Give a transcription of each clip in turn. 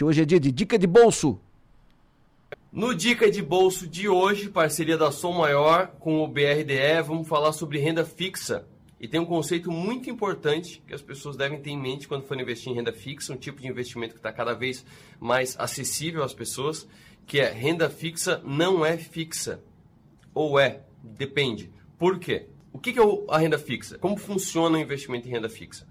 Hoje é dia de dica de bolso. No Dica de Bolso de hoje, parceria da Som Maior com o BRDE, vamos falar sobre renda fixa. E tem um conceito muito importante que as pessoas devem ter em mente quando forem investir em renda fixa, um tipo de investimento que está cada vez mais acessível às pessoas, que é renda fixa não é fixa. Ou é, depende. Por quê? O que é a renda fixa? Como funciona o investimento em renda fixa?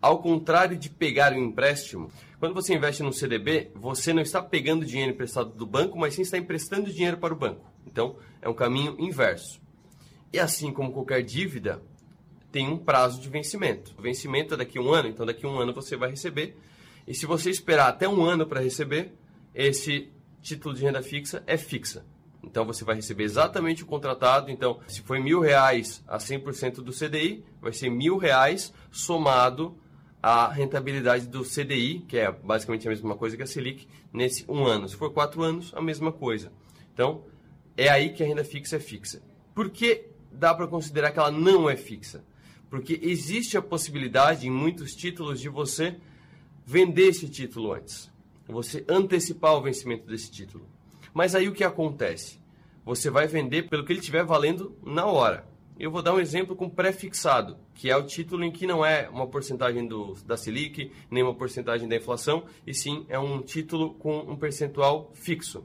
Ao contrário de pegar um empréstimo, quando você investe no CDB, você não está pegando dinheiro emprestado do banco, mas sim está emprestando dinheiro para o banco. Então, é um caminho inverso. E assim como qualquer dívida, tem um prazo de vencimento. O vencimento é daqui a um ano, então daqui a um ano você vai receber. E se você esperar até um ano para receber, esse título de renda fixa é fixa. Então você vai receber exatamente o contratado. Então, se foi mil reais a 100% do CDI, vai ser mil reais somado a rentabilidade do CDI, que é basicamente a mesma coisa que a Selic, nesse um ano. Se for quatro anos, a mesma coisa. Então, é aí que a renda fixa é fixa. Por que dá para considerar que ela não é fixa? Porque existe a possibilidade em muitos títulos de você vender esse título antes. Você antecipar o vencimento desse título. Mas aí o que acontece? Você vai vender pelo que ele estiver valendo na hora. Eu vou dar um exemplo com pré-fixado, que é o título em que não é uma porcentagem do, da Selic, nem uma porcentagem da inflação, e sim é um título com um percentual fixo.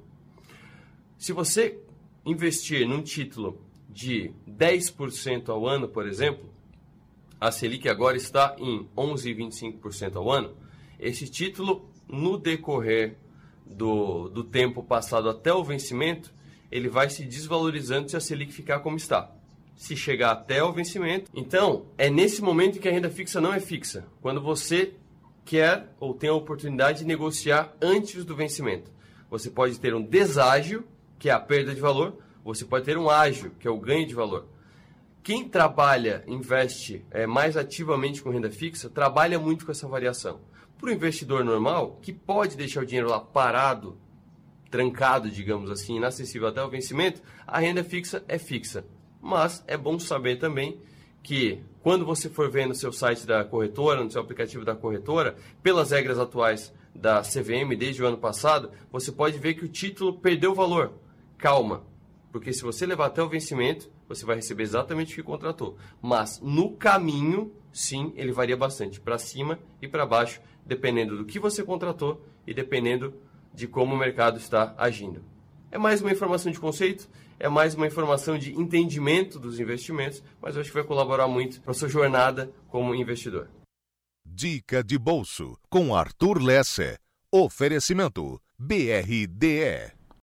Se você investir num título de 10% ao ano, por exemplo, a Selic agora está em 11,25% ao ano, esse título, no decorrer do, do tempo passado até o vencimento, ele vai se desvalorizando se a Selic ficar como está se chegar até o vencimento. Então, é nesse momento que a renda fixa não é fixa. Quando você quer ou tem a oportunidade de negociar antes do vencimento. Você pode ter um deságio, que é a perda de valor, você pode ter um ágio, que é o ganho de valor. Quem trabalha, investe é, mais ativamente com renda fixa, trabalha muito com essa variação. Para o investidor normal, que pode deixar o dinheiro lá parado, trancado, digamos assim, inacessível até o vencimento, a renda fixa é fixa mas é bom saber também que quando você for ver no seu site da corretora, no seu aplicativo da corretora, pelas regras atuais da CVM desde o ano passado, você pode ver que o título perdeu valor. Calma, porque se você levar até o vencimento, você vai receber exatamente o que contratou. Mas no caminho, sim, ele varia bastante, para cima e para baixo, dependendo do que você contratou e dependendo de como o mercado está agindo. É mais uma informação de conceito é mais uma informação de entendimento dos investimentos, mas eu acho que vai colaborar muito para a sua jornada como investidor. Dica de bolso com Arthur Lesse. Oferecimento BRDE.